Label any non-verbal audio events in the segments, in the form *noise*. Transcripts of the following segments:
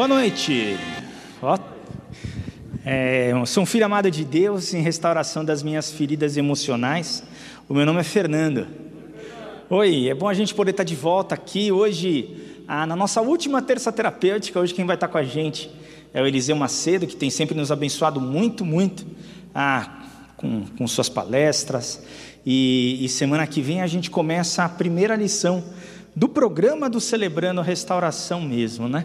Boa noite. Ó, é, sou um filho amado de Deus em restauração das minhas feridas emocionais. O meu nome é Fernando. Oi, é bom a gente poder estar de volta aqui hoje, ah, na nossa última terça terapêutica. Hoje quem vai estar com a gente é o Eliseu Macedo, que tem sempre nos abençoado muito, muito ah, com, com suas palestras. E, e semana que vem a gente começa a primeira lição do programa do Celebrando Restauração mesmo, né?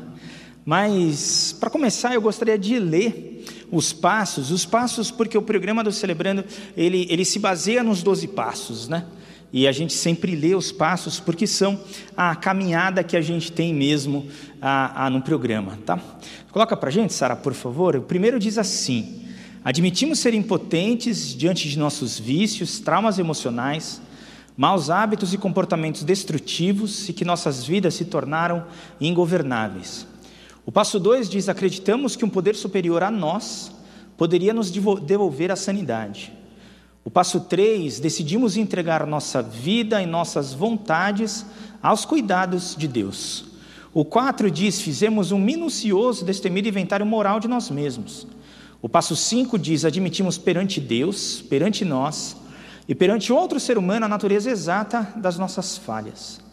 Mas, para começar, eu gostaria de ler os passos, os passos porque o programa do Celebrando, ele, ele se baseia nos 12 passos, né? E a gente sempre lê os passos porque são a caminhada que a gente tem mesmo a, a, no programa, tá? Coloca para gente, Sara, por favor. O primeiro diz assim: Admitimos ser impotentes diante de nossos vícios, traumas emocionais, maus hábitos e comportamentos destrutivos e que nossas vidas se tornaram ingovernáveis. O passo 2 diz: acreditamos que um poder superior a nós poderia nos devolver a sanidade. O passo 3, decidimos entregar nossa vida e nossas vontades aos cuidados de Deus. O 4 diz: fizemos um minucioso, destemido inventário moral de nós mesmos. O passo 5 diz: admitimos perante Deus, perante nós e perante outro ser humano a natureza exata das nossas falhas.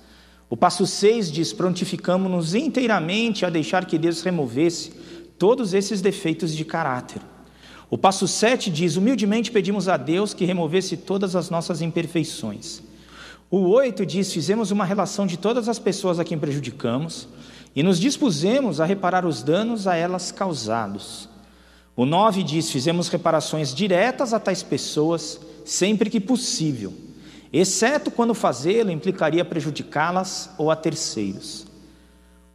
O passo 6 diz: prontificamos-nos inteiramente a deixar que Deus removesse todos esses defeitos de caráter. O passo 7 diz: humildemente pedimos a Deus que removesse todas as nossas imperfeições. O 8 diz: fizemos uma relação de todas as pessoas a quem prejudicamos e nos dispusemos a reparar os danos a elas causados. O 9 diz: fizemos reparações diretas a tais pessoas sempre que possível exceto quando fazê-lo implicaria prejudicá-las ou a terceiros.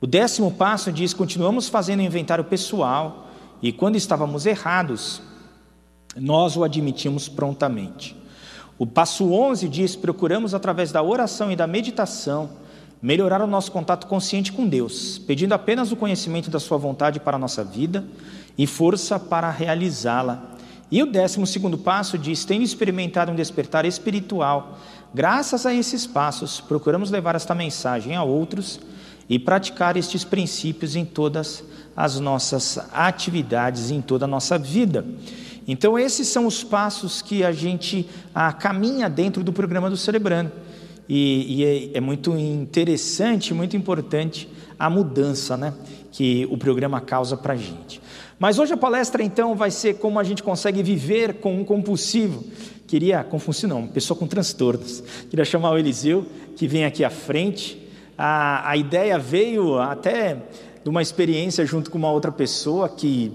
O décimo passo diz: continuamos fazendo inventário pessoal e, quando estávamos errados, nós o admitimos prontamente. O passo 11 diz: procuramos, através da oração e da meditação, melhorar o nosso contato consciente com Deus, pedindo apenas o conhecimento da Sua vontade para a nossa vida e força para realizá-la e o décimo segundo passo diz: tendo experimentado um despertar espiritual, graças a esses passos, procuramos levar esta mensagem a outros e praticar estes princípios em todas as nossas atividades, em toda a nossa vida. Então, esses são os passos que a gente ah, caminha dentro do programa do Celebrando. E, e é, é, muito interessante, muito importante a mudança né, que o programa causa para a gente. Mas hoje a palestra então vai ser como a gente consegue viver com um compulsivo. Queria, compulsivo não, uma pessoa com transtornos. Queria chamar o Eliseu, que vem aqui à frente. A, a ideia veio até de uma experiência junto com uma outra pessoa que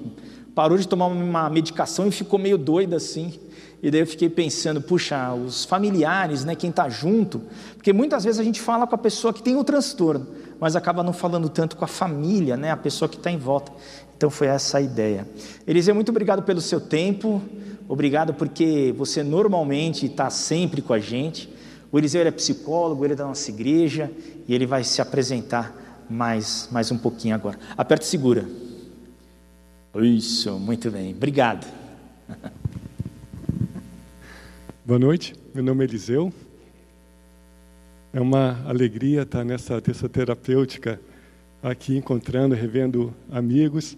parou de tomar uma medicação e ficou meio doida assim. E daí eu fiquei pensando, puxa, os familiares, né, quem está junto, porque muitas vezes a gente fala com a pessoa que tem o transtorno, mas acaba não falando tanto com a família, né, a pessoa que está em volta. Então foi essa a ideia. Eliseu, muito obrigado pelo seu tempo, obrigado porque você normalmente está sempre com a gente. O Eliseu é psicólogo, ele é da nossa igreja e ele vai se apresentar mais, mais um pouquinho agora. Aperta e segura. Isso, muito bem, obrigado. Boa noite, meu nome é Eliseu. É uma alegria estar nessa terça terapêutica aqui encontrando, revendo amigos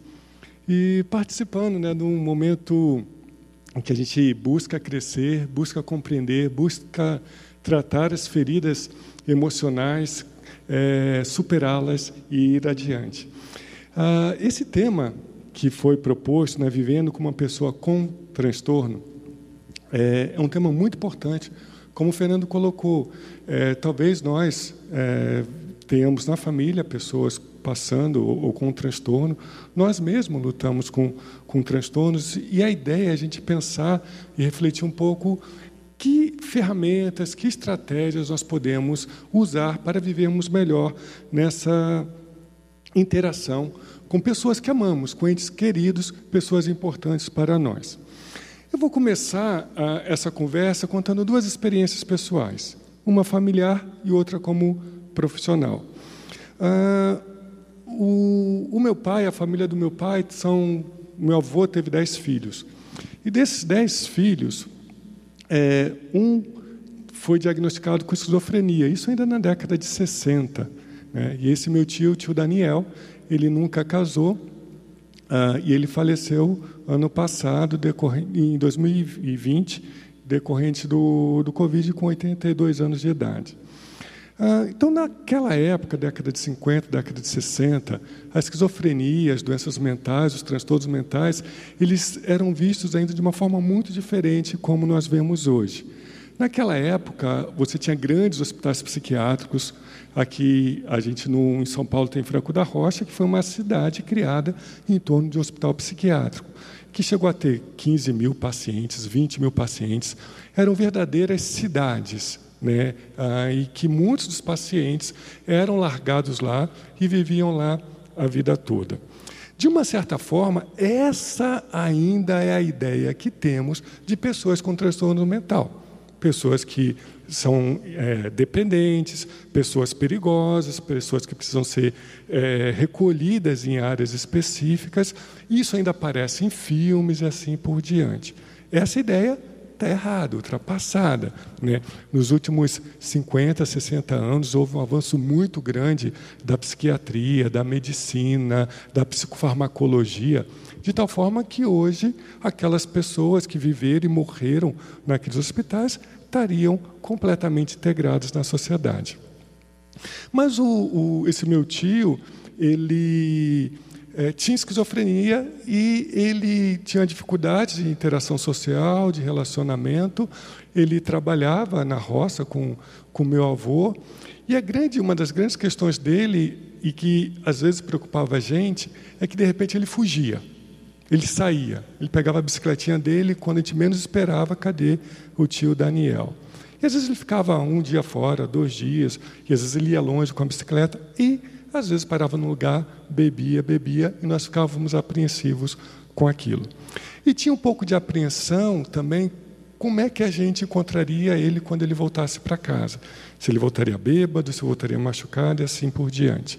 e participando né, de um momento em que a gente busca crescer, busca compreender, busca tratar as feridas emocionais, é, superá-las e ir adiante. Ah, esse tema que foi proposto, né, vivendo com uma pessoa com transtorno, é, é um tema muito importante. Como o Fernando colocou, é, talvez nós é, tenhamos na família pessoas passando ou, ou com um transtorno, nós mesmos lutamos com, com transtornos e a ideia é a gente pensar e refletir um pouco que ferramentas, que estratégias nós podemos usar para vivermos melhor nessa interação com pessoas que amamos, com entes queridos, pessoas importantes para nós. Eu vou começar a, essa conversa contando duas experiências pessoais, uma familiar e outra como profissional. Ah, o, o, meu pai, a família do meu pai, são. Meu avô teve dez filhos. E desses dez filhos, é, um foi diagnosticado com esquizofrenia, isso ainda na década de 60. Né? E esse meu tio, o tio Daniel, ele nunca casou uh, e ele faleceu ano passado, em 2020, decorrente do, do Covid, com 82 anos de idade. Ah, então, naquela época, década de 50, década de 60, a esquizofrenia, as doenças mentais, os transtornos mentais, eles eram vistos ainda de uma forma muito diferente como nós vemos hoje. Naquela época, você tinha grandes hospitais psiquiátricos. Aqui, a gente no, em São Paulo tem Franco da Rocha, que foi uma cidade criada em torno de um hospital psiquiátrico, que chegou a ter 15 mil pacientes, 20 mil pacientes. Eram verdadeiras cidades né? Ah, e que muitos dos pacientes eram largados lá e viviam lá a vida toda. De uma certa forma, essa ainda é a ideia que temos de pessoas com transtorno mental. Pessoas que são é, dependentes, pessoas perigosas, pessoas que precisam ser é, recolhidas em áreas específicas. Isso ainda aparece em filmes e assim por diante. Essa ideia está errada, ultrapassada. Né? Nos últimos 50, 60 anos, houve um avanço muito grande da psiquiatria, da medicina, da psicofarmacologia, de tal forma que hoje aquelas pessoas que viveram e morreram naqueles hospitais estariam completamente integradas na sociedade. Mas o, o, esse meu tio, ele é, tinha esquizofrenia e ele tinha dificuldades de interação social, de relacionamento. Ele trabalhava na roça com com meu avô e a grande uma das grandes questões dele e que às vezes preocupava a gente é que de repente ele fugia. Ele saía, ele pegava a bicicletinha dele quando a gente menos esperava, cadê o tio Daniel? E às vezes ele ficava um dia fora, dois dias, e às vezes ele ia longe com a bicicleta e às vezes parava no lugar, bebia, bebia, e nós ficávamos apreensivos com aquilo. E tinha um pouco de apreensão também como é que a gente encontraria ele quando ele voltasse para casa. Se ele voltaria bêbado, se voltaria machucado e assim por diante.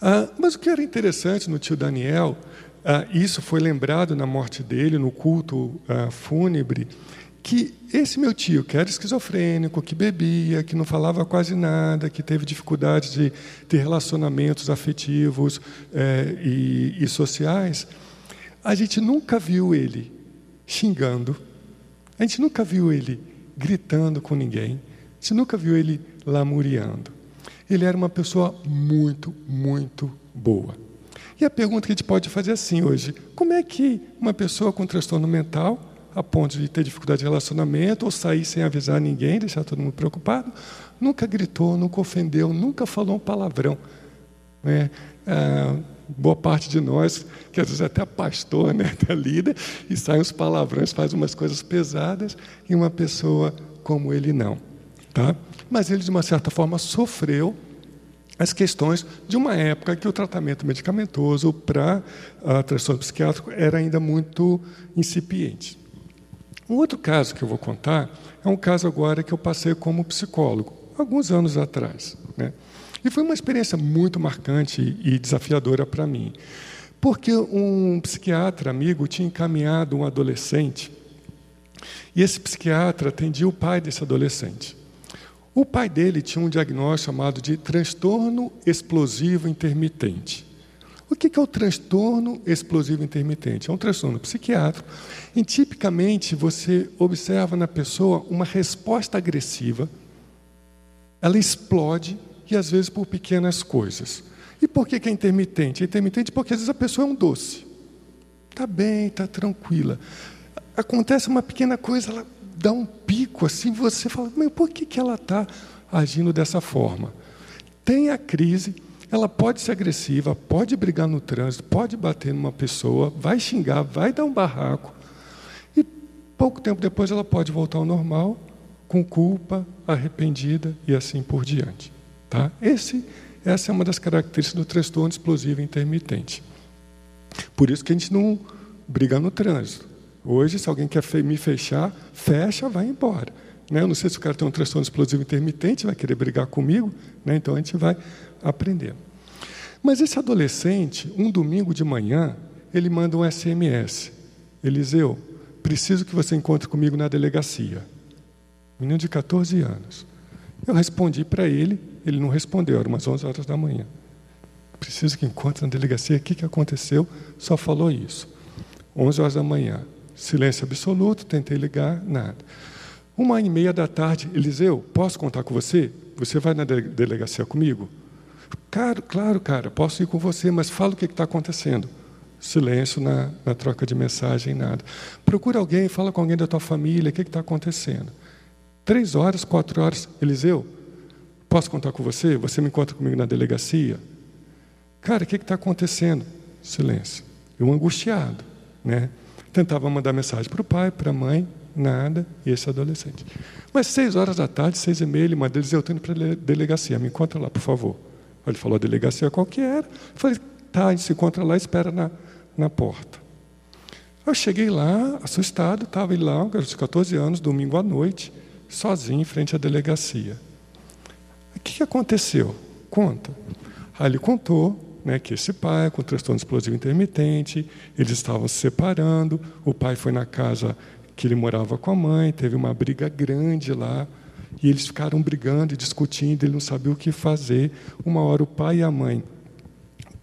Ah, mas o que era interessante no tio Daniel, ah, isso foi lembrado na morte dele, no culto ah, fúnebre, que esse meu tio, que era esquizofrênico, que bebia, que não falava quase nada, que teve dificuldade de ter relacionamentos afetivos é, e, e sociais, a gente nunca viu ele xingando, a gente nunca viu ele gritando com ninguém, a gente nunca viu ele lamuriando. Ele era uma pessoa muito, muito boa. E a pergunta que a gente pode fazer assim hoje: como é que uma pessoa com transtorno mental a ponto de ter dificuldade de relacionamento ou sair sem avisar ninguém, deixar todo mundo preocupado. Nunca gritou, nunca ofendeu, nunca falou um palavrão. Né? Ah, boa parte de nós, que às vezes até pastor, né, *laughs* até líder, e sai uns palavrões, faz umas coisas pesadas, e uma pessoa como ele não. Tá? Mas ele, de uma certa forma, sofreu as questões de uma época que o tratamento medicamentoso para transtorno psiquiátrico era ainda muito incipiente. Um outro caso que eu vou contar é um caso agora que eu passei como psicólogo, alguns anos atrás. Né? E foi uma experiência muito marcante e desafiadora para mim. Porque um psiquiatra amigo tinha encaminhado um adolescente e esse psiquiatra atendia o pai desse adolescente. O pai dele tinha um diagnóstico chamado de transtorno explosivo intermitente. O que é o transtorno explosivo intermitente? É um transtorno psiquiátrico em tipicamente você observa na pessoa uma resposta agressiva, ela explode e às vezes por pequenas coisas. E por que é intermitente? É intermitente porque às vezes a pessoa é um doce. Está bem, está tranquila. Acontece uma pequena coisa, ela dá um pico assim, você fala, mas por que, que ela está agindo dessa forma? Tem a crise, ela pode ser agressiva, pode brigar no trânsito, pode bater numa pessoa, vai xingar, vai dar um barraco. E pouco tempo depois ela pode voltar ao normal, com culpa, arrependida e assim por diante. Tá? Esse, essa é uma das características do transtorno explosivo intermitente. Por isso que a gente não briga no trânsito. Hoje, se alguém quer me fechar, fecha, vai embora. Né? Eu não sei se o cara tem um transtorno explosivo intermitente, vai querer brigar comigo, né? então a gente vai aprender. Mas esse adolescente, um domingo de manhã, ele manda um SMS. Eliseu, preciso que você encontre comigo na delegacia. Menino de 14 anos. Eu respondi para ele, Ele não respondeu, era umas 11 horas da manhã. Preciso que encontre na delegacia o que, que aconteceu, só falou isso. 11 horas da manhã, silêncio absoluto, tentei ligar, nada. Uma e meia da tarde, Eliseu, posso contar com você? Você vai na delegacia comigo? Claro, claro, cara, posso ir com você, mas fala o que está acontecendo. Silêncio na, na, troca de mensagem, nada. Procura alguém, fala com alguém da tua família, o que está acontecendo. Três horas, quatro horas, Eliseu, posso contar com você? Você me encontra comigo na delegacia? Cara, o que está acontecendo? Silêncio. Eu angustiado, né? Tentava mandar mensagem para o pai, para a mãe, nada, e esse adolescente. Mas seis horas da tarde, seis e meia, ele manda, Eliseu, eu estou indo para a delegacia, me encontra lá, por favor. Ele falou a delegacia qual que era. Eu falei, tá, a gente se encontra lá, espera na, na porta. Eu cheguei lá, assustado, estava lá, um garoto de 14 anos, domingo à noite, sozinho em frente à delegacia. O que, que aconteceu? Conta. Aí ele contou né, que esse pai, com transtorno explosivo intermitente, eles estavam se separando, o pai foi na casa que ele morava com a mãe, teve uma briga grande lá, e eles ficaram brigando e discutindo, ele não sabia o que fazer. Uma hora o pai e a mãe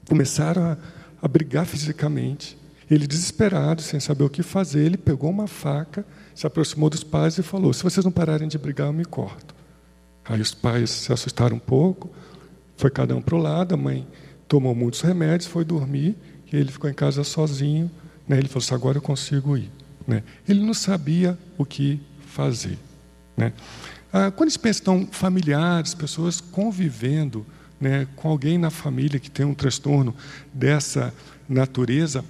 começaram a, a brigar fisicamente. Ele, desesperado, sem saber o que fazer, ele pegou uma faca, se aproximou dos pais e falou: Se vocês não pararem de brigar, eu me corto. Aí os pais se assustaram um pouco, foi cada um para o lado, a mãe tomou muitos remédios, foi dormir, e ele ficou em casa sozinho. Né? Ele falou assim: Agora eu consigo ir. Né? Ele não sabia o que fazer. Né? Ah, quando se pensa então familiares, pessoas convivendo né, com alguém na família que tem um transtorno dessa natureza,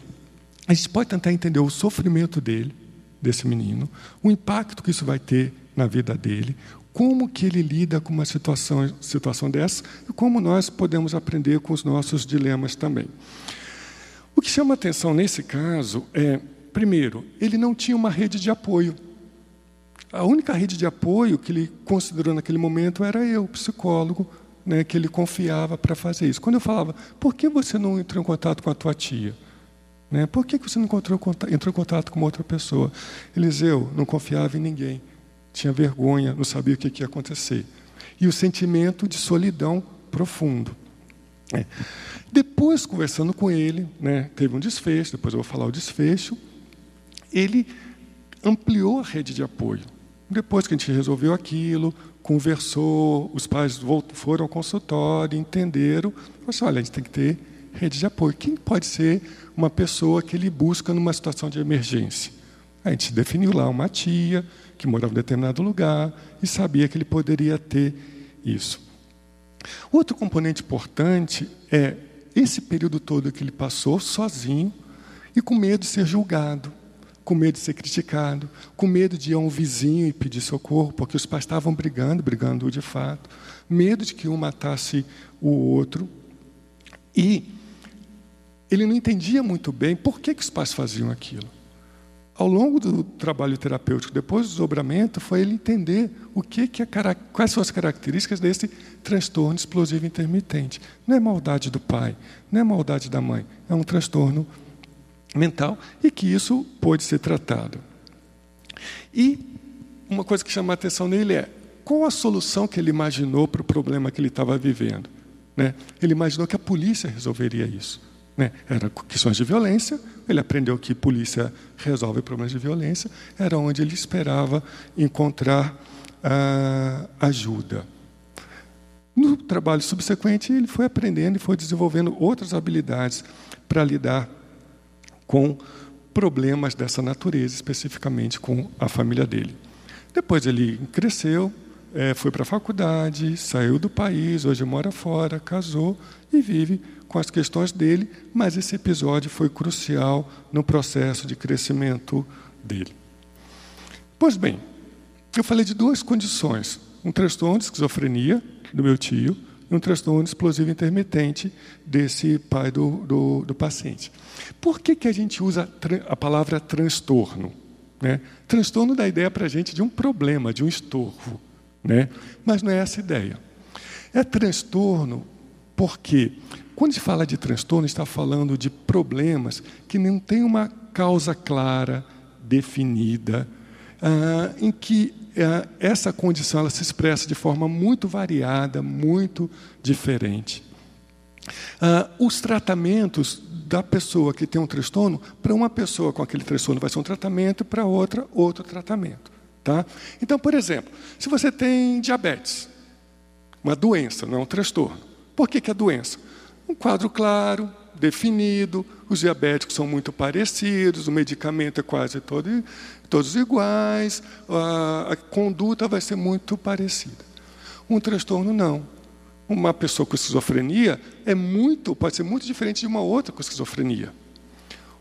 a gente pode tentar entender o sofrimento dele, desse menino, o impacto que isso vai ter na vida dele, como que ele lida com uma situação, situação dessa e como nós podemos aprender com os nossos dilemas também. O que chama atenção nesse caso é, primeiro, ele não tinha uma rede de apoio. A única rede de apoio que ele considerou naquele momento era eu, psicólogo, né, que ele confiava para fazer isso. Quando eu falava, por que você não entrou em contato com a tua tia? Né, por que você não encontrou, entrou em contato com outra pessoa? Eliseu não confiava em ninguém, tinha vergonha, não sabia o que ia acontecer. E o sentimento de solidão profundo. É. Depois, conversando com ele, né, teve um desfecho, depois eu vou falar o desfecho, ele ampliou a rede de apoio. Depois que a gente resolveu aquilo, conversou, os pais foram ao consultório, entenderam, assim, olha, a gente tem que ter rede de apoio. Quem pode ser uma pessoa que ele busca numa situação de emergência? A gente definiu lá uma tia que morava em determinado lugar e sabia que ele poderia ter isso. Outro componente importante é esse período todo que ele passou sozinho e com medo de ser julgado com medo de ser criticado, com medo de ir a um vizinho e pedir socorro, porque os pais estavam brigando, brigando de fato, medo de que um matasse o outro. E ele não entendia muito bem por que, que os pais faziam aquilo. Ao longo do trabalho terapêutico, depois do desdobramento, foi ele entender o que, que é, quais são as características desse transtorno explosivo intermitente. Não é maldade do pai, não é maldade da mãe, é um transtorno mental e que isso pode ser tratado. E uma coisa que chama a atenção nele é qual a solução que ele imaginou para o problema que ele estava vivendo. Né? Ele imaginou que a polícia resolveria isso. Né? Era questões de violência, ele aprendeu que polícia resolve problemas de violência, era onde ele esperava encontrar ah, ajuda. No trabalho subsequente, ele foi aprendendo e foi desenvolvendo outras habilidades para lidar com problemas dessa natureza, especificamente com a família dele. Depois ele cresceu, é, foi para a faculdade, saiu do país, hoje mora fora, casou e vive com as questões dele, mas esse episódio foi crucial no processo de crescimento dele. Pois bem, eu falei de duas condições: um transtorno de esquizofrenia do meu tio um transtorno explosivo intermitente desse pai do, do, do paciente. Por que, que a gente usa a palavra transtorno? Né? Transtorno dá ideia para a gente de um problema, de um estorvo. Né? Mas não é essa a ideia. É transtorno porque, quando se fala de transtorno, está falando de problemas que não têm uma causa clara, definida, ah, em que essa condição ela se expressa de forma muito variada, muito diferente. Ah, os tratamentos da pessoa que tem um transtorno, para uma pessoa com aquele transtorno vai ser um tratamento, para outra, outro tratamento. Tá? Então, por exemplo, se você tem diabetes, uma doença, não é um transtorno. Por que, que é doença? Um quadro claro, definido, os diabéticos são muito parecidos, o medicamento é quase todo, todos iguais, a, a conduta vai ser muito parecida. Um transtorno não. Uma pessoa com esquizofrenia é muito, pode ser muito diferente de uma outra com esquizofrenia.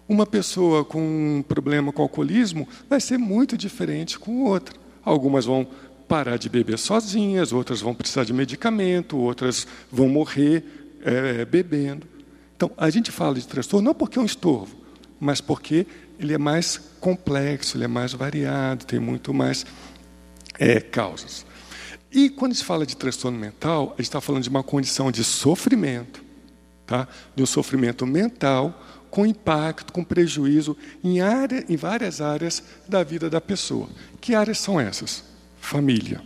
Uma pessoa com um problema com alcoolismo vai ser muito diferente com outra. Algumas vão parar de beber sozinhas, outras vão precisar de medicamento, outras vão morrer é, bebendo. Então, a gente fala de transtorno não porque é um estorvo, mas porque ele é mais complexo, ele é mais variado, tem muito mais é, causas. E quando se fala de transtorno mental, a gente está falando de uma condição de sofrimento, tá? de um sofrimento mental com impacto, com prejuízo em, área, em várias áreas da vida da pessoa. Que áreas são essas? família.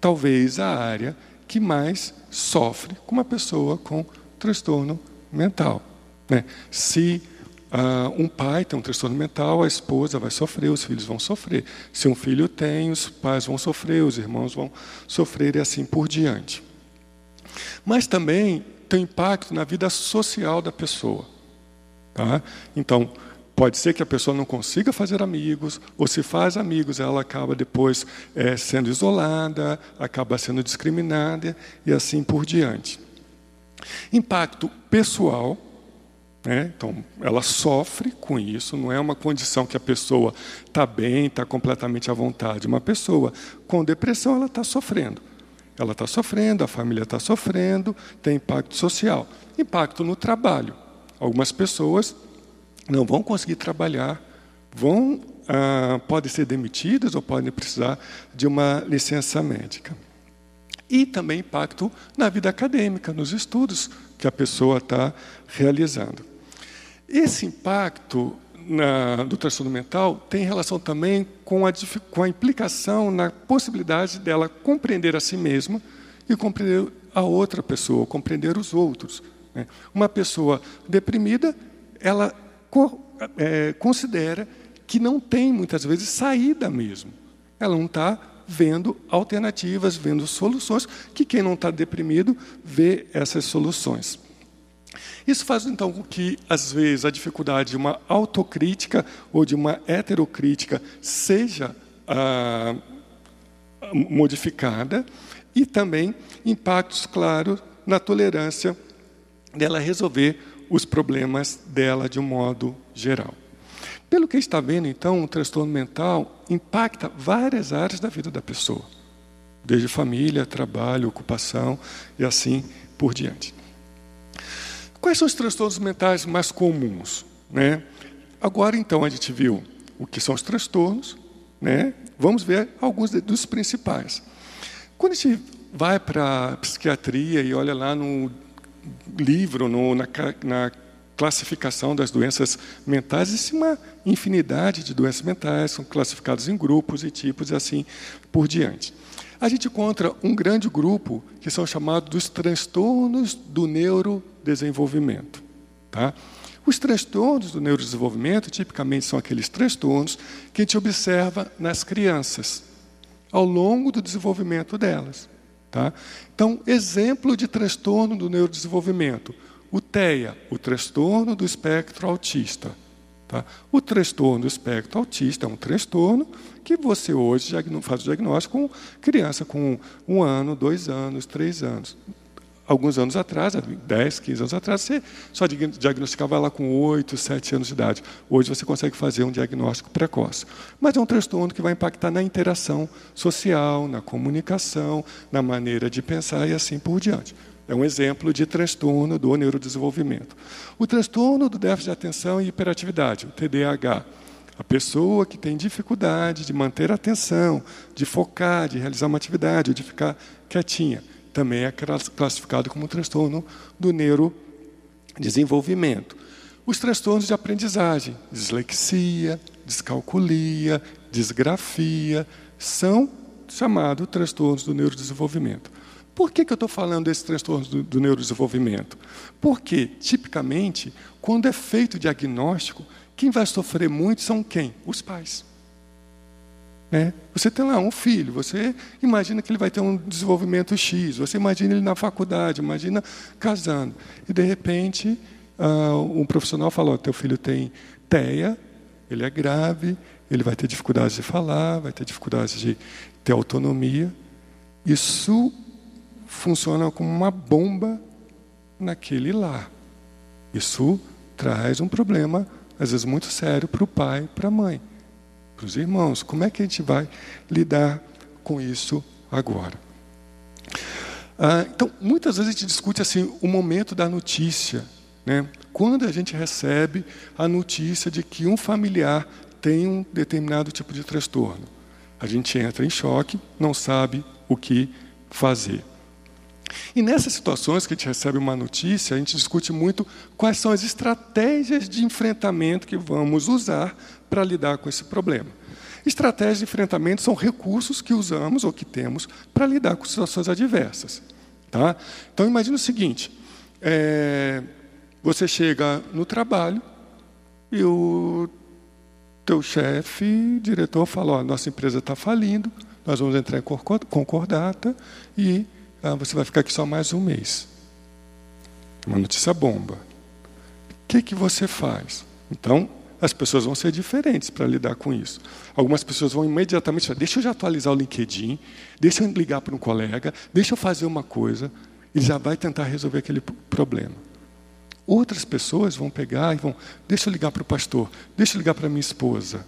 Talvez a área que mais sofre com uma pessoa com transtorno mental. Né? Se uh, um pai tem um transtorno mental, a esposa vai sofrer, os filhos vão sofrer. Se um filho tem, os pais vão sofrer, os irmãos vão sofrer e assim por diante. Mas também tem impacto na vida social da pessoa. Tá? Então, Pode ser que a pessoa não consiga fazer amigos, ou se faz amigos, ela acaba depois é, sendo isolada, acaba sendo discriminada e assim por diante. Impacto pessoal, né? então ela sofre com isso, não é uma condição que a pessoa está bem, está completamente à vontade. Uma pessoa com depressão, ela está sofrendo. Ela está sofrendo, a família está sofrendo, tem impacto social. Impacto no trabalho. Algumas pessoas não vão conseguir trabalhar, vão ah, podem ser demitidas ou podem precisar de uma licença médica. E também impacto na vida acadêmica, nos estudos que a pessoa está realizando. Esse impacto na, do transtorno mental tem relação também com a, com a implicação na possibilidade dela compreender a si mesma e compreender a outra pessoa, compreender os outros. Né? Uma pessoa deprimida, ela é, considera que não tem, muitas vezes, saída mesmo. Ela não está vendo alternativas, vendo soluções, que quem não está deprimido vê essas soluções. Isso faz então com que, às vezes, a dificuldade de uma autocrítica ou de uma heterocrítica seja ah, modificada e também impactos claros na tolerância dela resolver os problemas dela de um modo geral. Pelo que está vendo, então, o transtorno mental impacta várias áreas da vida da pessoa, desde família, trabalho, ocupação e assim por diante. Quais são os transtornos mentais mais comuns? Né? Agora, então, a gente viu o que são os transtornos, né? vamos ver alguns dos principais. Quando a gente vai para a psiquiatria e olha lá no livro, no, na, na classificação das doenças mentais, existe uma infinidade de doenças mentais, são classificadas em grupos e tipos e assim por diante. A gente encontra um grande grupo que são chamados dos transtornos do neurodesenvolvimento. Tá? Os transtornos do neurodesenvolvimento tipicamente são aqueles transtornos que a gente observa nas crianças ao longo do desenvolvimento delas. Tá? Então, exemplo de transtorno do neurodesenvolvimento. O TEA, o transtorno do espectro autista. Tá? O transtorno do espectro autista é um transtorno que você hoje faz o diagnóstico com criança com um ano, dois anos, três anos alguns anos atrás, 10, 15 anos atrás, você só diagnosticava lá com 8, 7 anos de idade. Hoje você consegue fazer um diagnóstico precoce. Mas é um transtorno que vai impactar na interação social, na comunicação, na maneira de pensar e assim por diante. É um exemplo de transtorno do neurodesenvolvimento. O transtorno do déficit de atenção e hiperatividade, o TDAH. A pessoa que tem dificuldade de manter a atenção, de focar, de realizar uma atividade, ou de ficar quietinha também é classificado como transtorno do neurodesenvolvimento. Os transtornos de aprendizagem, dislexia, descalculia, disgrafia, são chamados transtornos do neurodesenvolvimento. Por que, que eu estou falando desses transtornos do, do neurodesenvolvimento? Porque, tipicamente, quando é feito o diagnóstico, quem vai sofrer muito são quem? Os pais. É. Você tem lá um filho, você imagina que ele vai ter um desenvolvimento X, você imagina ele na faculdade, imagina casando. E, de repente, uh, um profissional falou: teu filho tem TEA, ele é grave, ele vai ter dificuldades de falar, vai ter dificuldades de ter autonomia. Isso funciona como uma bomba naquele lar. Isso traz um problema, às vezes muito sério, para o pai, para a mãe, para os irmãos. Como é que a gente vai lidar com isso agora? Ah, então, muitas vezes a gente discute assim o momento da notícia. Né? Quando a gente recebe a notícia de que um familiar tem um determinado tipo de transtorno, a gente entra em choque, não sabe o que fazer. E nessas situações que a gente recebe uma notícia, a gente discute muito quais são as estratégias de enfrentamento que vamos usar para lidar com esse problema. Estratégias de enfrentamento são recursos que usamos ou que temos para lidar com situações adversas. Tá? Então imagine o seguinte: é, você chega no trabalho e o teu chefe, diretor, fala: ó, nossa empresa está falindo, nós vamos entrar em concordata e ah, você vai ficar aqui só mais um mês. Uma notícia bomba. O que, que você faz? Então, as pessoas vão ser diferentes para lidar com isso. Algumas pessoas vão imediatamente falar, deixa eu já atualizar o LinkedIn, deixa eu ligar para um colega, deixa eu fazer uma coisa, e já vai tentar resolver aquele problema. Outras pessoas vão pegar e vão, deixa eu ligar para o pastor, deixa eu ligar para minha esposa.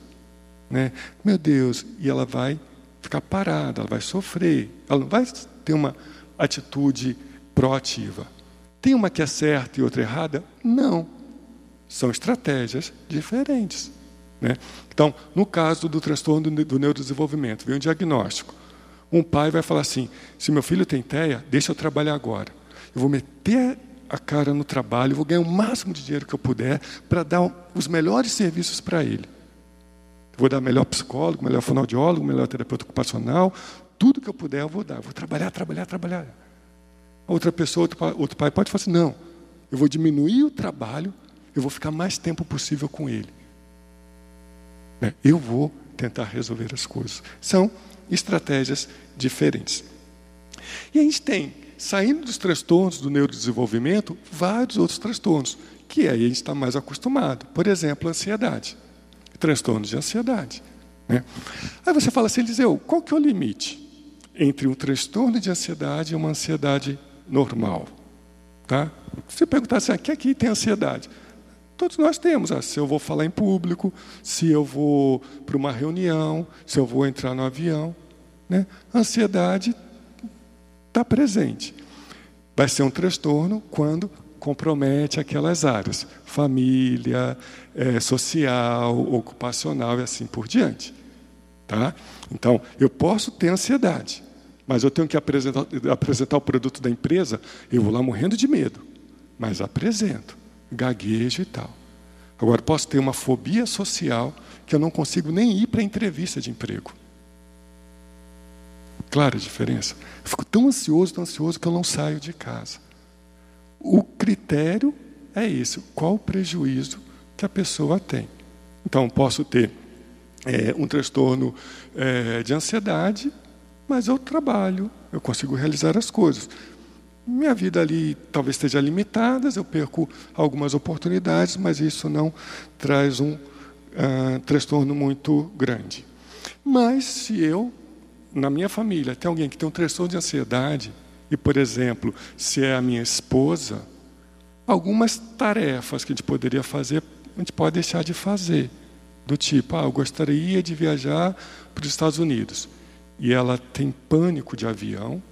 Né? Meu Deus, e ela vai ficar parada, ela vai sofrer, ela não vai ter uma atitude proativa. Tem uma que é certa e outra errada? Não. São estratégias diferentes. Né? Então, no caso do transtorno do neurodesenvolvimento, vem um diagnóstico. Um pai vai falar assim: se meu filho tem TEA, deixa eu trabalhar agora. Eu vou meter a cara no trabalho, vou ganhar o máximo de dinheiro que eu puder para dar os melhores serviços para ele. Vou dar melhor psicólogo, melhor fonoaudiólogo, melhor terapeuta ocupacional, tudo que eu puder eu vou dar. Eu vou trabalhar, trabalhar, trabalhar. Outra pessoa, outro pai, outro pai pode falar assim: não, eu vou diminuir o trabalho, eu vou ficar mais tempo possível com ele. Né? Eu vou tentar resolver as coisas. São estratégias diferentes. E a gente tem, saindo dos transtornos do neurodesenvolvimento, vários outros transtornos, que aí a gente está mais acostumado. Por exemplo, ansiedade. Transtornos de ansiedade. Né? Aí você fala assim, Eliseu, qual que é o limite entre um transtorno de ansiedade e uma ansiedade normal? Tá? Se perguntar assim, ah, aqui tem ansiedade. Todos nós temos. Ah, se eu vou falar em público, se eu vou para uma reunião, se eu vou entrar no avião. Né? A ansiedade está presente. Vai ser um transtorno quando compromete aquelas áreas, família, é, social, ocupacional e assim por diante. Tá? Então, eu posso ter ansiedade, mas eu tenho que apresentar, apresentar o produto da empresa, eu vou lá morrendo de medo, mas apresento, gaguejo e tal. Agora, posso ter uma fobia social que eu não consigo nem ir para a entrevista de emprego. Clara a diferença? Eu fico tão ansioso, tão ansioso que eu não saio de casa. O critério é esse: qual o prejuízo que a pessoa tem. Então, posso ter é, um transtorno é, de ansiedade, mas eu trabalho, eu consigo realizar as coisas. Minha vida ali talvez esteja limitada, eu perco algumas oportunidades, mas isso não traz um uh, transtorno muito grande. Mas se eu, na minha família, tem alguém que tem um transtorno de ansiedade, e, por exemplo, se é a minha esposa, algumas tarefas que a gente poderia fazer, a gente pode deixar de fazer. Do tipo, ah, eu gostaria de viajar para os Estados Unidos. E ela tem pânico de avião.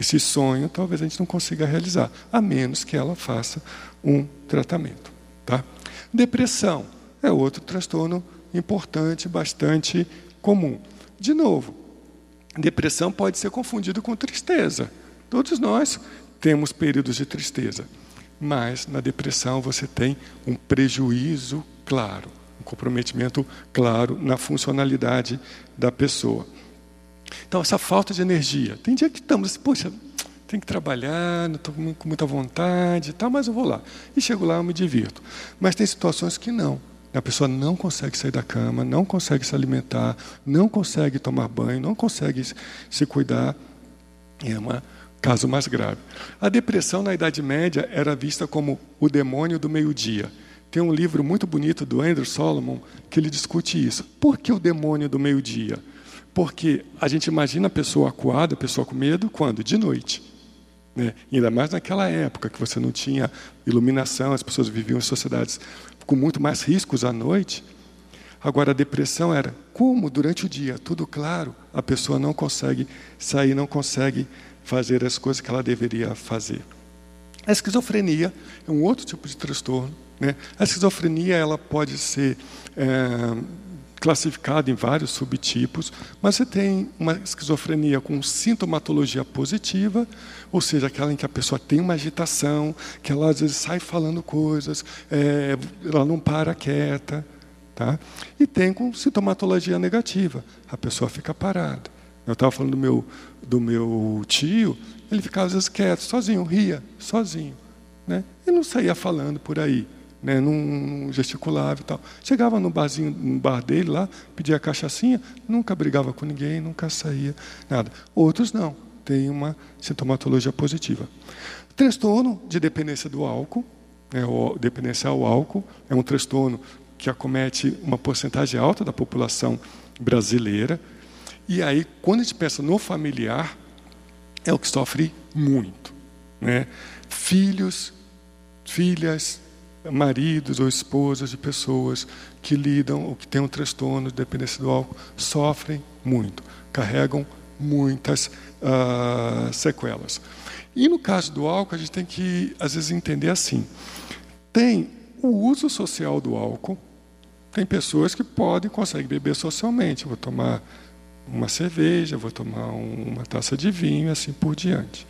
Esse sonho talvez a gente não consiga realizar, a menos que ela faça um tratamento. Tá? Depressão é outro transtorno importante, bastante comum. De novo, Depressão pode ser confundido com tristeza. Todos nós temos períodos de tristeza. Mas na depressão você tem um prejuízo claro. Um comprometimento claro na funcionalidade da pessoa. Então, essa falta de energia. Tem dia que estamos assim, poxa, tem que trabalhar, não estou com muita vontade, tá, mas eu vou lá. E chego lá, eu me divirto. Mas tem situações que não. A pessoa não consegue sair da cama, não consegue se alimentar, não consegue tomar banho, não consegue se cuidar. É um caso mais grave. A depressão na Idade Média era vista como o demônio do meio-dia. Tem um livro muito bonito do Andrew Solomon que ele discute isso. Por que o demônio do meio-dia? Porque a gente imagina a pessoa acuada, a pessoa com medo, quando? De noite. Né? Ainda mais naquela época que você não tinha iluminação, as pessoas viviam em sociedades com muito mais riscos à noite. Agora, a depressão era como durante o dia, tudo claro, a pessoa não consegue sair, não consegue fazer as coisas que ela deveria fazer. A esquizofrenia é um outro tipo de transtorno. Né? A esquizofrenia ela pode ser é, classificada em vários subtipos, mas você tem uma esquizofrenia com sintomatologia positiva, ou seja, aquela em que a pessoa tem uma agitação, que ela às vezes sai falando coisas, é, ela não para quieta. Tá? E tem com sintomatologia negativa, a pessoa fica parada. Eu estava falando do meu, do meu tio, ele ficava às vezes quieto, sozinho, ria, sozinho. Né? E não saía falando por aí né, não, gesticulava e tal. Chegava no barzinho, no bar dele lá, pedia a cachaçinha, nunca brigava com ninguém, nunca saía, nada. Outros não, tem uma sintomatologia positiva. Transtorno de dependência do álcool, né, dependência ao álcool, é um transtorno que acomete uma porcentagem alta da população brasileira. E aí, quando a gente pensa no familiar, é o que sofre muito. Né? Filhos, filhas, maridos ou esposas de pessoas que lidam ou que têm um transtorno de dependência do álcool sofrem muito, carregam muitas uh, sequelas. E no caso do álcool, a gente tem que, às vezes, entender assim: tem o uso social do álcool, tem pessoas que podem, conseguem beber socialmente. Vou tomar uma cerveja, vou tomar uma taça de vinho assim por diante.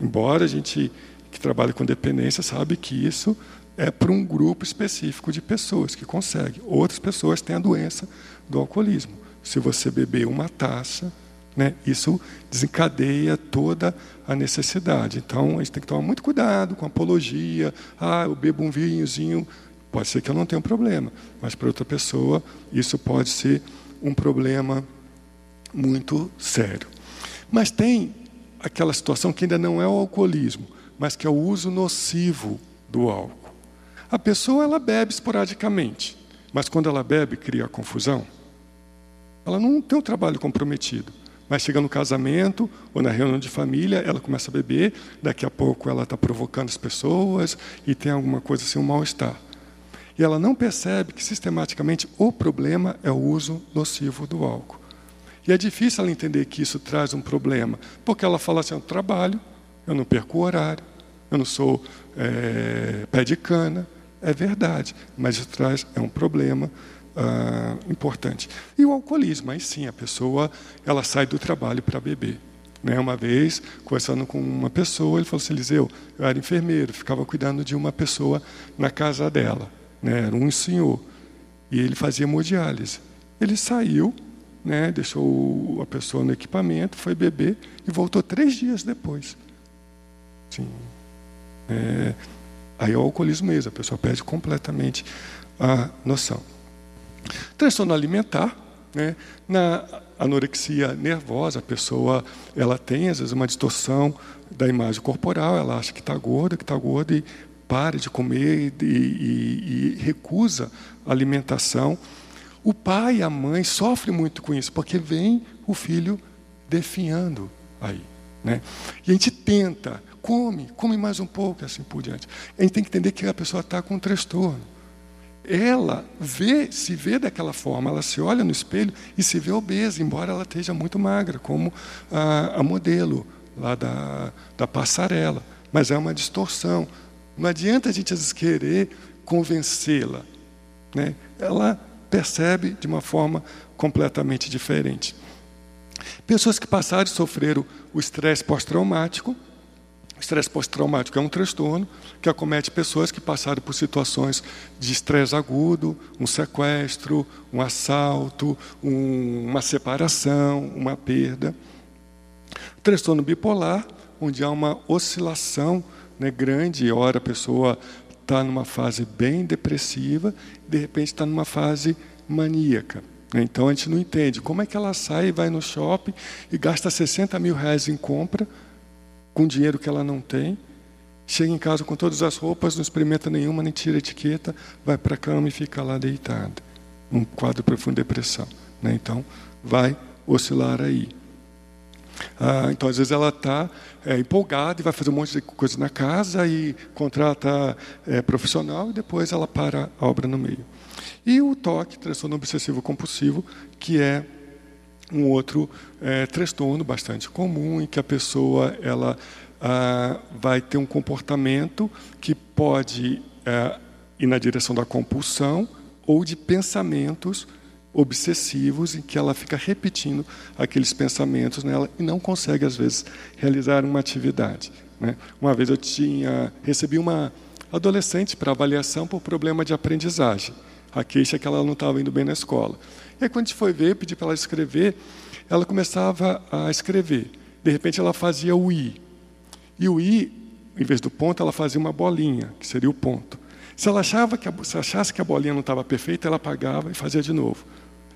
Embora a gente que trabalha com dependência sabe que isso é para um grupo específico de pessoas que consegue. Outras pessoas têm a doença do alcoolismo. Se você beber uma taça, né, isso desencadeia toda a necessidade. Então, a gente tem que tomar muito cuidado com apologia. Ah, eu bebo um vinhozinho. Pode ser que eu não tenha um problema, mas para outra pessoa isso pode ser um problema muito sério. Mas tem aquela situação que ainda não é o alcoolismo, mas que é o uso nocivo do álcool. A pessoa ela bebe esporadicamente, mas quando ela bebe cria confusão. Ela não tem um trabalho comprometido, mas chega no casamento ou na reunião de família, ela começa a beber, daqui a pouco ela está provocando as pessoas e tem alguma coisa assim, um mal-estar. E ela não percebe que sistematicamente o problema é o uso nocivo do álcool. E é difícil ela entender que isso traz um problema, porque ela fala assim: eu trabalho, eu não perco o horário, eu não sou é, pé de cana, é verdade, mas isso traz é um problema ah, importante. E o alcoolismo, aí sim, a pessoa ela sai do trabalho para beber. Né? Uma vez, conversando com uma pessoa, ele falou assim, Eliseu, eu era enfermeiro, ficava cuidando de uma pessoa na casa dela. Né? Era um senhor. E ele fazia hemodiálise. Ele saiu, né? deixou a pessoa no equipamento, foi beber e voltou três dias depois. Sim. É, Aí é o alcoolismo mesmo, a pessoa perde completamente a noção. Transtorno alimentar, né? na anorexia nervosa, a pessoa ela tem às vezes uma distorção da imagem corporal, ela acha que está gorda, que está gorda e para de comer e, e, e recusa a alimentação. O pai e a mãe sofrem muito com isso, porque vem o filho definhando aí. Né? E a gente tenta come, come mais um pouco, assim por diante. A gente tem que entender que a pessoa está com um transtorno. Ela vê, se vê daquela forma, ela se olha no espelho e se vê obesa, embora ela esteja muito magra, como a, a modelo lá da, da passarela. Mas é uma distorção. Não adianta a gente às vezes querer convencê-la. Né? Ela percebe de uma forma completamente diferente. Pessoas que passaram e sofreram o estresse pós-traumático, Estresse pós-traumático é um transtorno que acomete pessoas que passaram por situações de estresse agudo, um sequestro, um assalto, um, uma separação, uma perda. Transtorno bipolar, onde há uma oscilação né, grande, hora a pessoa está numa fase bem depressiva, de repente está numa fase maníaca. Então a gente não entende como é que ela sai, vai no shopping e gasta 60 mil reais em compra com dinheiro que ela não tem, chega em casa com todas as roupas, não experimenta nenhuma, nem tira etiqueta, vai para a cama e fica lá deitada. Um quadro de depressão. Né? Então, vai oscilar aí. Ah, então, às vezes, ela está é, empolgada e vai fazer um monte de coisa na casa e contrata é, profissional e depois ela para a obra no meio. E o TOC, transtorno obsessivo compulsivo, que é um outro é, transtorno bastante comum em que a pessoa ela ah, vai ter um comportamento que pode é, ir na direção da compulsão ou de pensamentos obsessivos em que ela fica repetindo aqueles pensamentos nela e não consegue às vezes realizar uma atividade. Né? Uma vez eu tinha recebi uma adolescente para avaliação por problema de aprendizagem. A queixa é que ela não estava indo bem na escola. E aí, quando a gente foi ver, pedi para ela escrever, ela começava a escrever. De repente, ela fazia o I. E o I, em vez do ponto, ela fazia uma bolinha, que seria o ponto. Se ela achava que a, se achasse que a bolinha não estava perfeita, ela apagava e fazia de novo.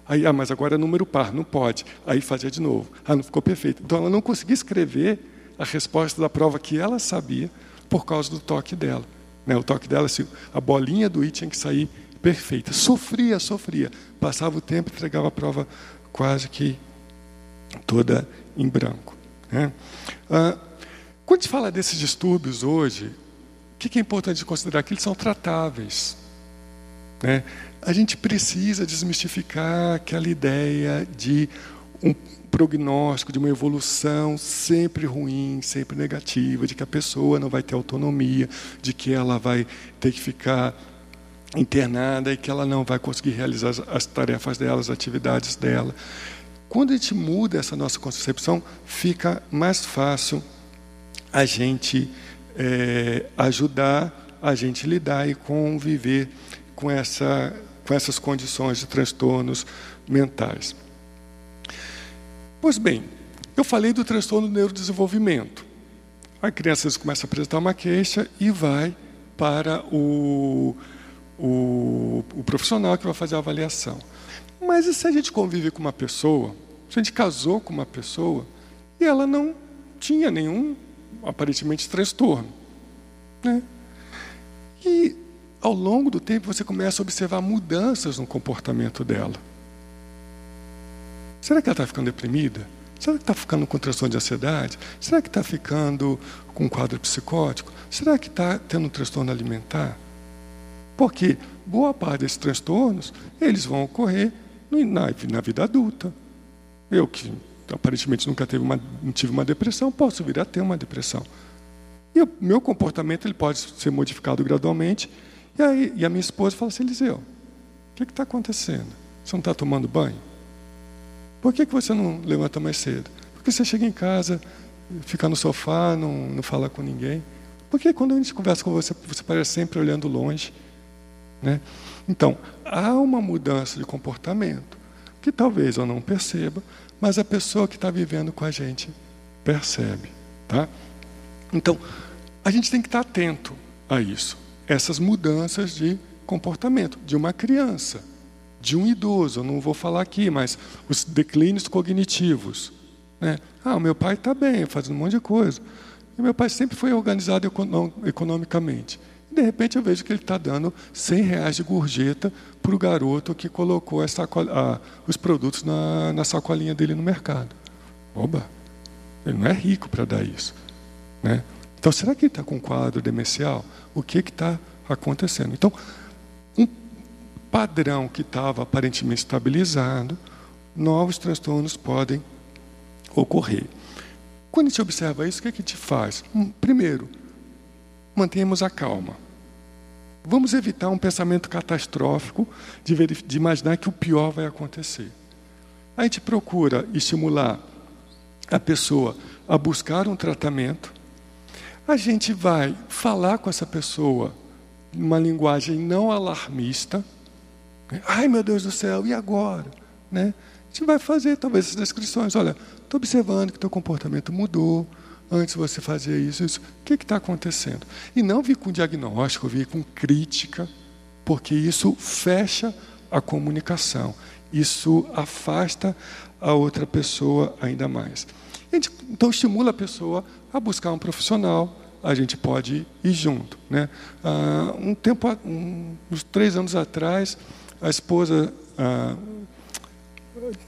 Aí, ah, mas agora é número par, não pode. Aí fazia de novo. Ah, não ficou perfeito. Então ela não conseguia escrever a resposta da prova que ela sabia por causa do toque dela. Né? O toque dela, a bolinha do I tinha que sair perfeita. Sofria, sofria. Passava o tempo entregava a prova quase que toda em branco. Né? Ah, quando se fala desses distúrbios hoje, o que é importante considerar? Que eles são tratáveis. Né? A gente precisa desmistificar aquela ideia de um prognóstico, de uma evolução sempre ruim, sempre negativa, de que a pessoa não vai ter autonomia, de que ela vai ter que ficar internada e que ela não vai conseguir realizar as tarefas dela, as atividades dela. Quando a gente muda essa nossa concepção, fica mais fácil a gente é, ajudar, a gente lidar e conviver com, essa, com essas condições de transtornos mentais. Pois bem, eu falei do transtorno do neurodesenvolvimento. A criança começa a apresentar uma queixa e vai para o o, o profissional que vai fazer a avaliação. Mas e se a gente convive com uma pessoa, se a gente casou com uma pessoa e ela não tinha nenhum, aparentemente, transtorno? Né? E ao longo do tempo você começa a observar mudanças no comportamento dela. Será que ela está ficando deprimida? Será que está ficando com transtorno de ansiedade? Será que está ficando com um quadro psicótico? Será que está tendo um transtorno alimentar? Porque boa parte desses transtornos, eles vão ocorrer na, na vida adulta. Eu que aparentemente nunca teve uma, tive uma depressão, posso vir a ter uma depressão. E o meu comportamento ele pode ser modificado gradualmente. E, aí, e a minha esposa fala assim, Eliseu, o que está acontecendo? Você não está tomando banho? Por que, que você não levanta mais cedo? Porque você chega em casa, fica no sofá, não, não fala com ninguém. Porque quando a gente conversa com você, você parece sempre olhando longe. Né? Então, há uma mudança de comportamento que talvez eu não perceba, mas a pessoa que está vivendo com a gente percebe. Tá? Então, a gente tem que estar atento a isso, essas mudanças de comportamento de uma criança, de um idoso, eu não vou falar aqui, mas os declínios cognitivos. Né? Ah, o meu pai está bem, fazendo um monte de coisa. E meu pai sempre foi organizado economicamente. De repente eu vejo que ele está dando 100 reais de gorjeta para o garoto que colocou a, os produtos na, na sacolinha dele no mercado. Oba, ele não é rico para dar isso. Né? Então, será que ele está com um quadro demencial? O que está acontecendo? Então, um padrão que estava aparentemente estabilizado, novos transtornos podem ocorrer. Quando a gente observa isso, o que, é que a gente faz? Hum, primeiro, mantenhamos a calma. Vamos evitar um pensamento catastrófico de, de imaginar que o pior vai acontecer. A gente procura estimular a pessoa a buscar um tratamento. a gente vai falar com essa pessoa uma linguagem não alarmista. Ai, meu Deus do céu, e agora? Né? A gente vai fazer talvez essas descrições. Olha, estou observando que teu comportamento mudou. Antes você fazia isso, isso. O que está acontecendo? E não vir com diagnóstico, vir com crítica, porque isso fecha a comunicação. Isso afasta a outra pessoa ainda mais. Então estimula a pessoa a buscar um profissional, a gente pode ir junto. Né? Ah, um tempo, um, uns três anos atrás, a esposa ah,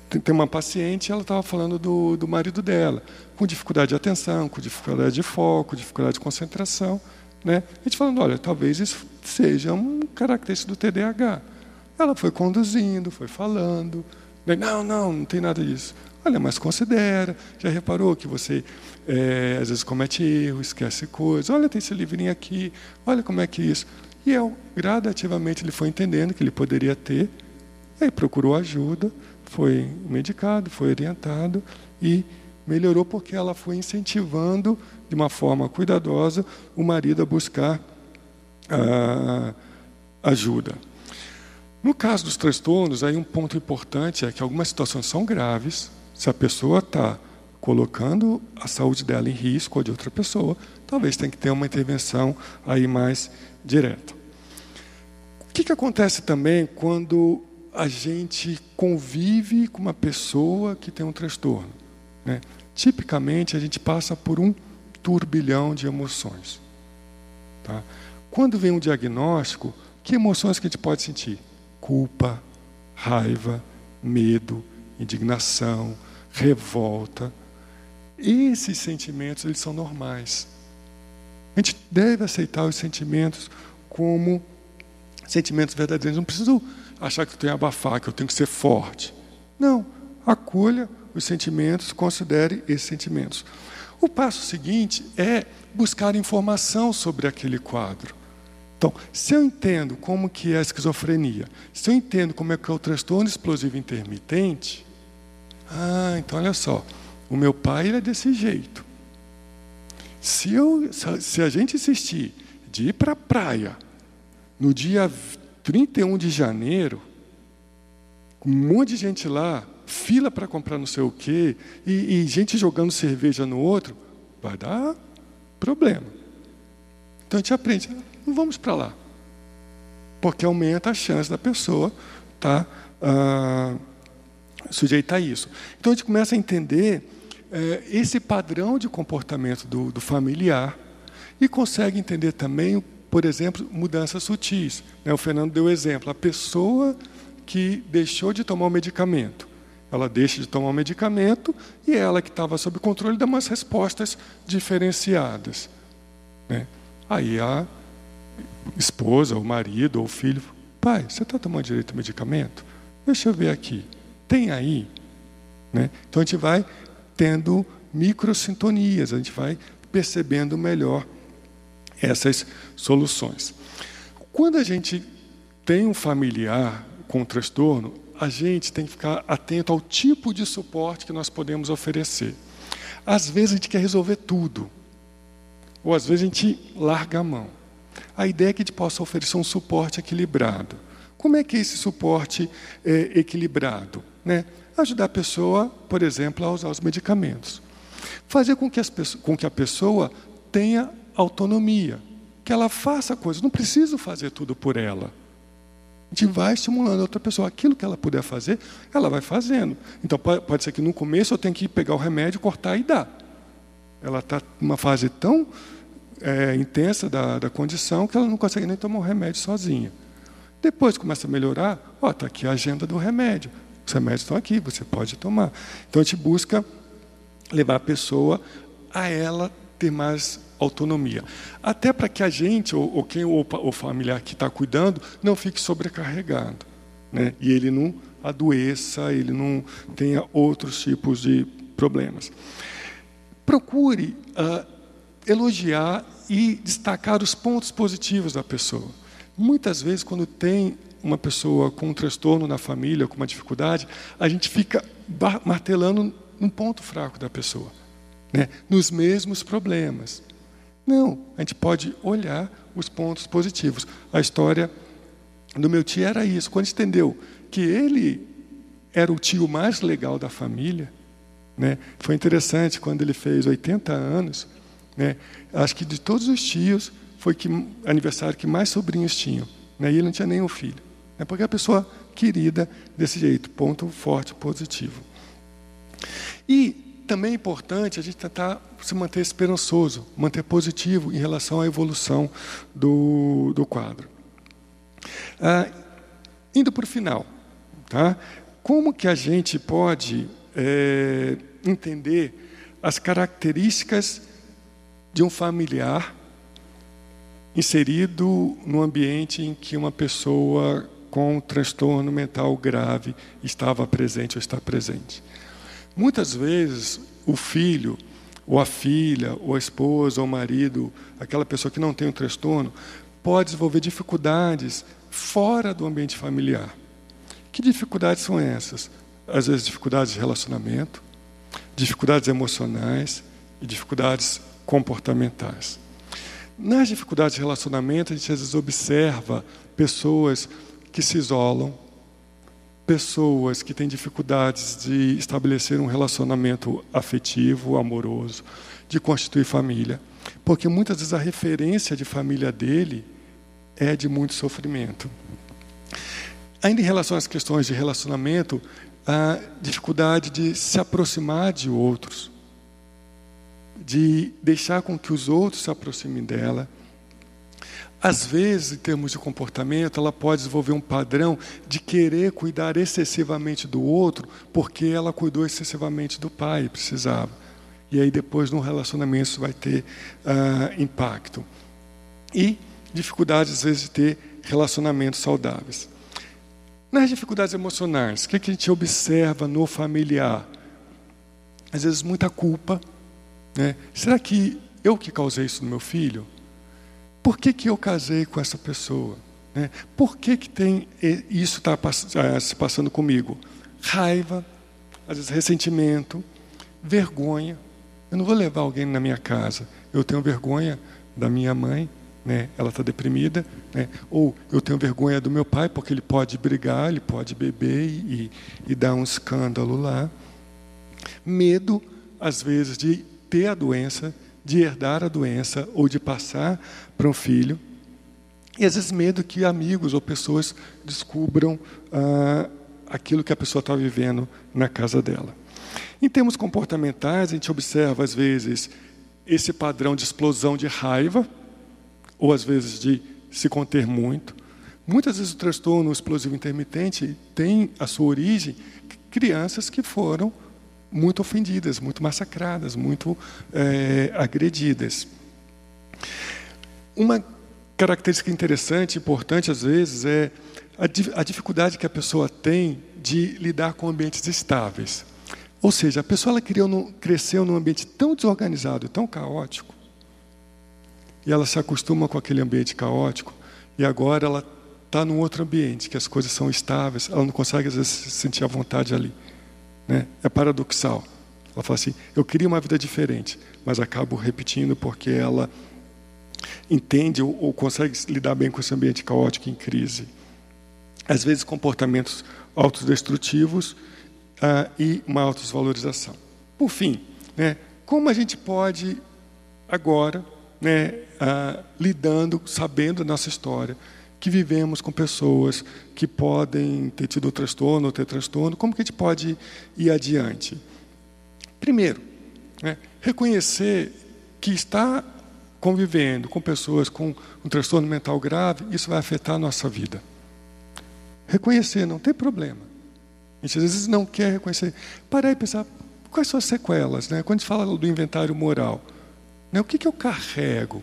tem uma paciente, ela estava falando do, do marido dela, com dificuldade de atenção, com dificuldade de foco, dificuldade de concentração. Né? A gente falando, olha, talvez isso seja um característico do TDAH. Ela foi conduzindo, foi falando. Né? Não, não, não tem nada disso. Olha, mas considera. Já reparou que você é, às vezes comete erro, esquece coisas. Olha, tem esse livrinho aqui. Olha como é que é isso. E eu, gradativamente ele foi entendendo que ele poderia ter. Aí procurou ajuda, foi medicado, foi orientado e melhorou porque ela foi incentivando de uma forma cuidadosa o marido a buscar ah, ajuda. No caso dos transtornos, aí um ponto importante é que algumas situações são graves. Se a pessoa está colocando a saúde dela em risco ou de outra pessoa, talvez tenha que ter uma intervenção aí mais direta. O que, que acontece também quando a gente convive com uma pessoa que tem um transtorno? Né? Tipicamente, a gente passa por um turbilhão de emoções. Tá? Quando vem um diagnóstico, que emoções que a gente pode sentir? culpa, raiva, medo, indignação, revolta. Esses sentimentos, eles são normais. A gente deve aceitar os sentimentos como sentimentos verdadeiros. Não preciso achar que eu tenho que abafar, que eu tenho que ser forte. Não, acolha os sentimentos, considere esses sentimentos. O passo seguinte é buscar informação sobre aquele quadro. Então, se eu entendo como que é a esquizofrenia, se eu entendo como é que é o transtorno explosivo intermitente, ah, então olha só, o meu pai ele é desse jeito. Se, eu, se a gente insistir de ir para a praia no dia 31 de janeiro, um monte de gente lá, fila para comprar não sei o quê, e, e gente jogando cerveja no outro, vai dar problema. Então a gente aprende, não vamos para lá. Porque aumenta a chance da pessoa estar tá, ah, sujeita a isso. Então a gente começa a entender eh, esse padrão de comportamento do, do, familiar e consegue entender também, por exemplo, mudanças sutis. Né? O Fernando deu o exemplo. A pessoa que deixou de tomar o medicamento. Ela deixa de tomar o medicamento e ela que estava sob controle dá umas respostas diferenciadas. Né? Aí a esposa, ou marido, ou filho, pai, você está tomando direito ao medicamento? Deixa eu ver aqui. Tem aí? Né? Então a gente vai tendo microsintonias, a gente vai percebendo melhor essas soluções. Quando a gente tem um familiar com transtorno, a gente tem que ficar atento ao tipo de suporte que nós podemos oferecer. Às vezes a gente quer resolver tudo, ou às vezes a gente larga a mão. A ideia é que a gente possa oferecer um suporte equilibrado. Como é que é esse suporte é, equilibrado? Né? Ajudar a pessoa, por exemplo, a usar os medicamentos. Fazer com que, com que a pessoa tenha autonomia, que ela faça coisas. Não preciso fazer tudo por ela. A gente vai estimulando a outra pessoa. Aquilo que ela puder fazer, ela vai fazendo. Então, pode ser que no começo eu tenha que pegar o remédio, cortar e dar. Ela está numa fase tão é, intensa da, da condição que ela não consegue nem tomar o remédio sozinha. Depois começa a melhorar, ó, está aqui a agenda do remédio. Os remédios estão aqui, você pode tomar. Então a gente busca levar a pessoa a ela ter mais autonomia. Até para que a gente, ou, ou quem ou, o familiar que está cuidando, não fique sobrecarregado. Né? E ele não adoeça, ele não tenha outros tipos de problemas. Procure uh, elogiar e destacar os pontos positivos da pessoa. Muitas vezes, quando tem uma pessoa com um transtorno na família, com uma dificuldade, a gente fica martelando um ponto fraco da pessoa, né? nos mesmos problemas. Não, a gente pode olhar os pontos positivos. A história do meu tio era isso. Quando entendeu que ele era o tio mais legal da família, né? foi interessante quando ele fez 80 anos. Né? Acho que de todos os tios foi que aniversário que mais sobrinhos tinham. Né? E ele não tinha nenhum filho. Né? Porque a pessoa querida desse jeito, ponto forte, positivo. E também é importante a gente tentar se manter esperançoso, manter positivo em relação à evolução do, do quadro. Ah, indo para o final, tá? como que a gente pode é, entender as características de um familiar inserido no ambiente em que uma pessoa com transtorno mental grave estava presente ou está presente? Muitas vezes, o filho, ou a filha, ou a esposa, ou o marido, aquela pessoa que não tem um transtorno, pode desenvolver dificuldades fora do ambiente familiar. Que dificuldades são essas? Às vezes, dificuldades de relacionamento, dificuldades emocionais e dificuldades comportamentais. Nas dificuldades de relacionamento, a gente às vezes observa pessoas que se isolam, pessoas que têm dificuldades de estabelecer um relacionamento afetivo, amoroso, de constituir família. Porque muitas vezes a referência de família dele é de muito sofrimento. Ainda em relação às questões de relacionamento, a dificuldade de se aproximar de outros, de deixar com que os outros se aproximem dela às vezes, em termos de comportamento, ela pode desenvolver um padrão de querer cuidar excessivamente do outro, porque ela cuidou excessivamente do pai, precisava. E aí, depois, no relacionamento, isso vai ter uh, impacto. E dificuldades, às vezes, de ter relacionamentos saudáveis. Nas dificuldades emocionais, o que, que a gente observa no familiar? Às vezes, muita culpa. Né? Será que eu que causei isso no meu filho? Por que, que eu casei com essa pessoa? Né? Por que, que tem isso está eh, se passando comigo? Raiva, às vezes ressentimento, vergonha. Eu não vou levar alguém na minha casa. Eu tenho vergonha da minha mãe, né? ela está deprimida. Né? Ou eu tenho vergonha do meu pai, porque ele pode brigar, ele pode beber e, e dar um escândalo lá. Medo, às vezes, de ter a doença, de herdar a doença ou de passar para um filho. E às vezes medo que amigos ou pessoas descubram ah, aquilo que a pessoa está vivendo na casa dela. Em termos comportamentais, a gente observa às vezes esse padrão de explosão de raiva, ou às vezes de se conter muito. Muitas vezes o transtorno explosivo intermitente tem a sua origem crianças que foram muito ofendidas, muito massacradas, muito é, agredidas. Uma característica interessante, importante às vezes, é a, a dificuldade que a pessoa tem de lidar com ambientes estáveis. Ou seja, a pessoa ela no, cresceu num ambiente tão desorganizado, tão caótico, e ela se acostuma com aquele ambiente caótico, e agora ela está num outro ambiente, que as coisas são estáveis, ela não consegue às vezes se sentir à vontade ali. Né? É paradoxal. Ela fala assim: eu queria uma vida diferente, mas acabo repetindo porque ela entende ou, ou consegue lidar bem com esse ambiente caótico em crise. Às vezes, comportamentos autodestrutivos ah, e uma autodesvalorização. Por fim, né, como a gente pode agora, né, ah, lidando, sabendo da nossa história, que vivemos com pessoas que podem ter tido transtorno ou ter transtorno, como que a gente pode ir adiante? Primeiro, né, reconhecer que está convivendo com pessoas com um transtorno mental grave, isso vai afetar a nossa vida. Reconhecer, não tem problema. A gente às vezes não quer reconhecer. Parar e pensar, quais são as sequelas? Né? Quando a gente fala do inventário moral, né, o que, que eu carrego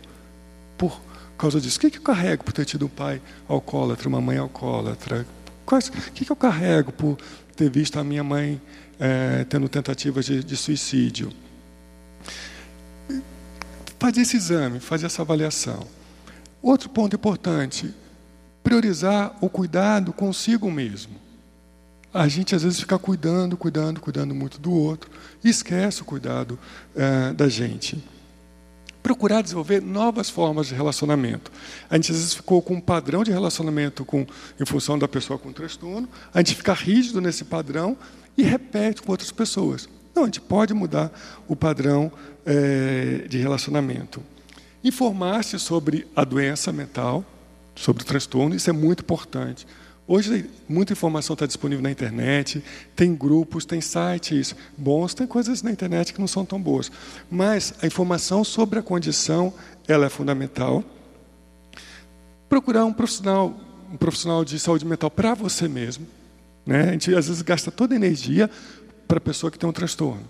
por causa disso. O que, que eu carrego por ter tido um pai alcoólatra, uma mãe alcoólatra? Quais, o que, que eu carrego por ter visto a minha mãe é, tendo tentativas de, de suicídio? Fazer esse exame, fazer essa avaliação. Outro ponto importante: priorizar o cuidado consigo mesmo. A gente às vezes fica cuidando, cuidando, cuidando muito do outro e esquece o cuidado é, da gente procurar desenvolver novas formas de relacionamento. A gente às vezes ficou com um padrão de relacionamento com, em função da pessoa com transtorno, a gente fica rígido nesse padrão e repete com outras pessoas. Não, a gente pode mudar o padrão é, de relacionamento. Informar-se sobre a doença mental, sobre o transtorno, isso é muito importante. Hoje, muita informação está disponível na internet, tem grupos, tem sites bons, tem coisas na internet que não são tão boas. Mas a informação sobre a condição, ela é fundamental. Procurar um profissional, um profissional de saúde mental para você mesmo. Né? A gente, às vezes, gasta toda a energia para a pessoa que tem um transtorno.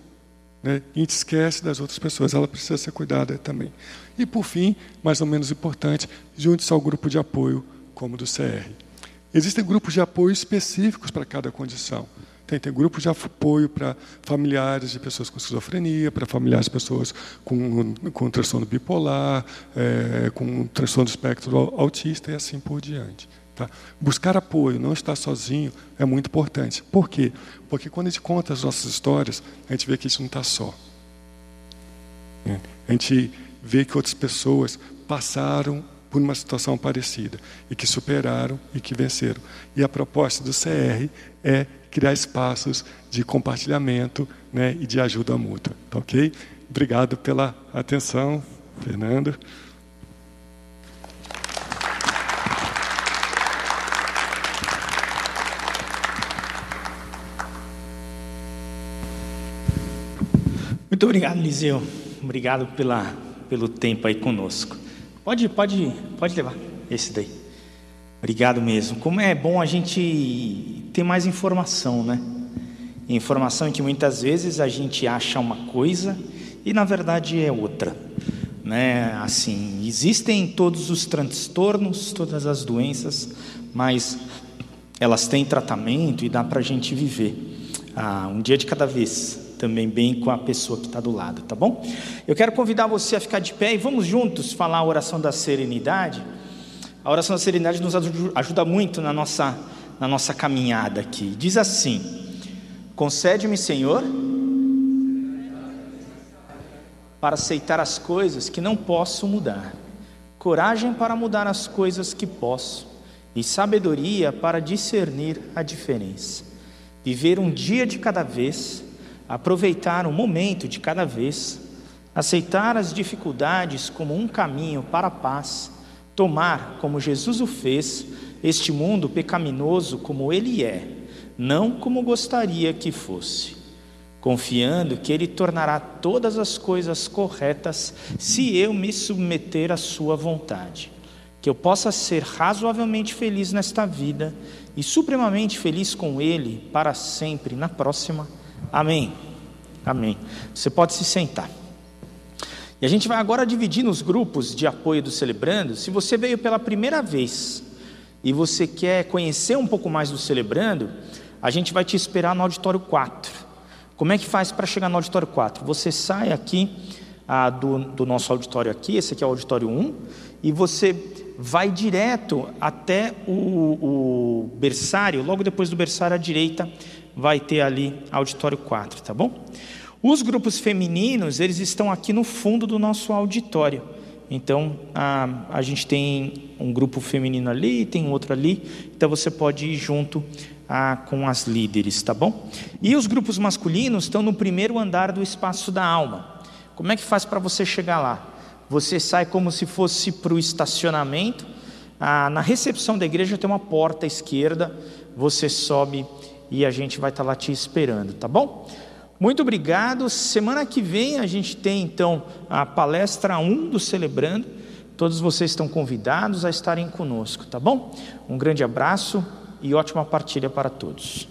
Né? E a gente esquece das outras pessoas, ela precisa ser cuidada também. E, por fim, mais ou menos importante, junte-se ao grupo de apoio, como do CR. Existem grupos de apoio específicos para cada condição. Tem, tem grupos de apoio para familiares de pessoas com esquizofrenia, para familiares de pessoas com, com transtorno bipolar, é, com transtorno do espectro autista e assim por diante. Tá? Buscar apoio, não estar sozinho, é muito importante. Por quê? Porque quando a gente conta as nossas histórias, a gente vê que gente não está só. A gente vê que outras pessoas passaram por uma situação parecida e que superaram e que venceram. E a proposta do CR é criar espaços de compartilhamento né, e de ajuda mútua. Tá ok? Obrigado pela atenção, Fernando. Muito obrigado, Liseu. Obrigado pela, pelo tempo aí conosco. Pode, pode, pode levar esse daí. Obrigado mesmo. Como é bom a gente ter mais informação, né? Informação que muitas vezes a gente acha uma coisa e na verdade é outra, né? Assim, existem todos os transtornos, todas as doenças, mas elas têm tratamento e dá para a gente viver ah, um dia de cada vez também bem com a pessoa que está do lado, tá bom? Eu quero convidar você a ficar de pé e vamos juntos falar a oração da serenidade. A oração da serenidade nos ajuda muito na nossa, na nossa caminhada aqui. Diz assim: Concede-me, Senhor, para aceitar as coisas que não posso mudar, coragem para mudar as coisas que posso, e sabedoria para discernir a diferença. Viver um dia de cada vez aproveitar o momento de cada vez, aceitar as dificuldades como um caminho para a paz, tomar, como Jesus o fez, este mundo pecaminoso como ele é, não como gostaria que fosse, confiando que ele tornará todas as coisas corretas se eu me submeter à sua vontade. Que eu possa ser razoavelmente feliz nesta vida e supremamente feliz com ele para sempre na próxima Amém. Amém. Você pode se sentar. E a gente vai agora dividir nos grupos de apoio do Celebrando. Se você veio pela primeira vez e você quer conhecer um pouco mais do Celebrando, a gente vai te esperar no auditório 4. Como é que faz para chegar no auditório 4? Você sai aqui ah, do, do nosso auditório aqui, esse aqui é o auditório 1, e você vai direto até o, o berçário, logo depois do berçário à direita vai ter ali auditório 4, tá bom? Os grupos femininos, eles estão aqui no fundo do nosso auditório. Então, a, a gente tem um grupo feminino ali, tem outro ali, então você pode ir junto a, com as líderes, tá bom? E os grupos masculinos estão no primeiro andar do espaço da alma. Como é que faz para você chegar lá? Você sai como se fosse para o estacionamento, ah, na recepção da igreja tem uma porta à esquerda, você sobe e a gente vai estar lá te esperando, tá bom? Muito obrigado. Semana que vem a gente tem então a palestra 1 do Celebrando. Todos vocês estão convidados a estarem conosco, tá bom? Um grande abraço e ótima partilha para todos.